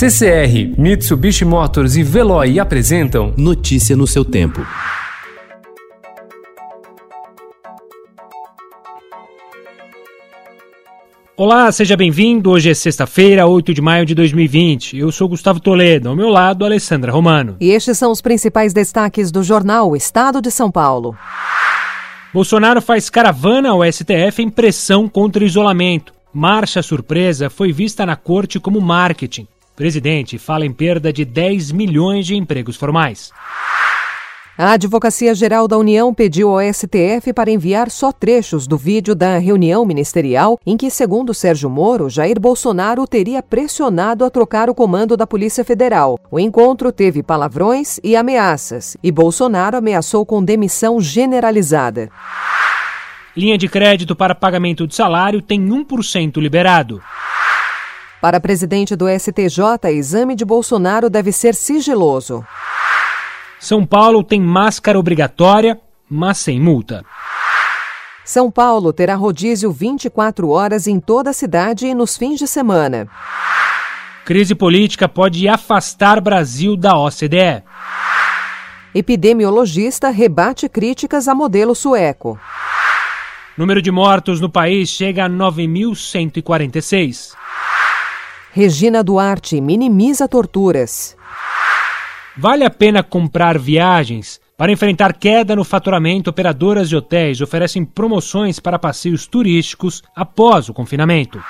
CCR, Mitsubishi Motors e Veloy apresentam Notícia no seu tempo. Olá, seja bem-vindo. Hoje é sexta-feira, 8 de maio de 2020. Eu sou Gustavo Toledo, ao meu lado, Alessandra Romano. E estes são os principais destaques do jornal Estado de São Paulo. Bolsonaro faz caravana ao STF em pressão contra isolamento. Marcha surpresa foi vista na corte como marketing. Presidente fala em perda de 10 milhões de empregos formais. A Advocacia Geral da União pediu ao STF para enviar só trechos do vídeo da reunião ministerial em que, segundo Sérgio Moro, Jair Bolsonaro teria pressionado a trocar o comando da Polícia Federal. O encontro teve palavrões e ameaças, e Bolsonaro ameaçou com demissão generalizada. Linha de crédito para pagamento de salário tem 1% liberado. Para presidente do STJ, exame de Bolsonaro deve ser sigiloso. São Paulo tem máscara obrigatória, mas sem multa. São Paulo terá rodízio 24 horas em toda a cidade e nos fins de semana. Crise política pode afastar Brasil da OCDE. Epidemiologista rebate críticas a modelo sueco. Número de mortos no país chega a 9.146. Regina Duarte minimiza torturas. Vale a pena comprar viagens? Para enfrentar queda no faturamento, operadoras de hotéis oferecem promoções para passeios turísticos após o confinamento.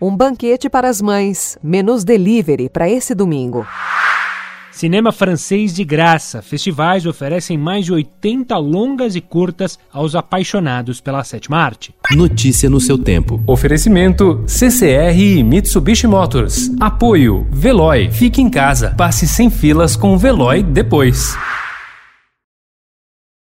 Um banquete para as mães, menus delivery para esse domingo. Cinema francês de graça. Festivais oferecem mais de 80 longas e curtas aos apaixonados pela sétima arte. Notícia no seu tempo. Oferecimento CCR e Mitsubishi Motors. Apoio Veloy. Fique em casa. Passe sem filas com o Veloy depois.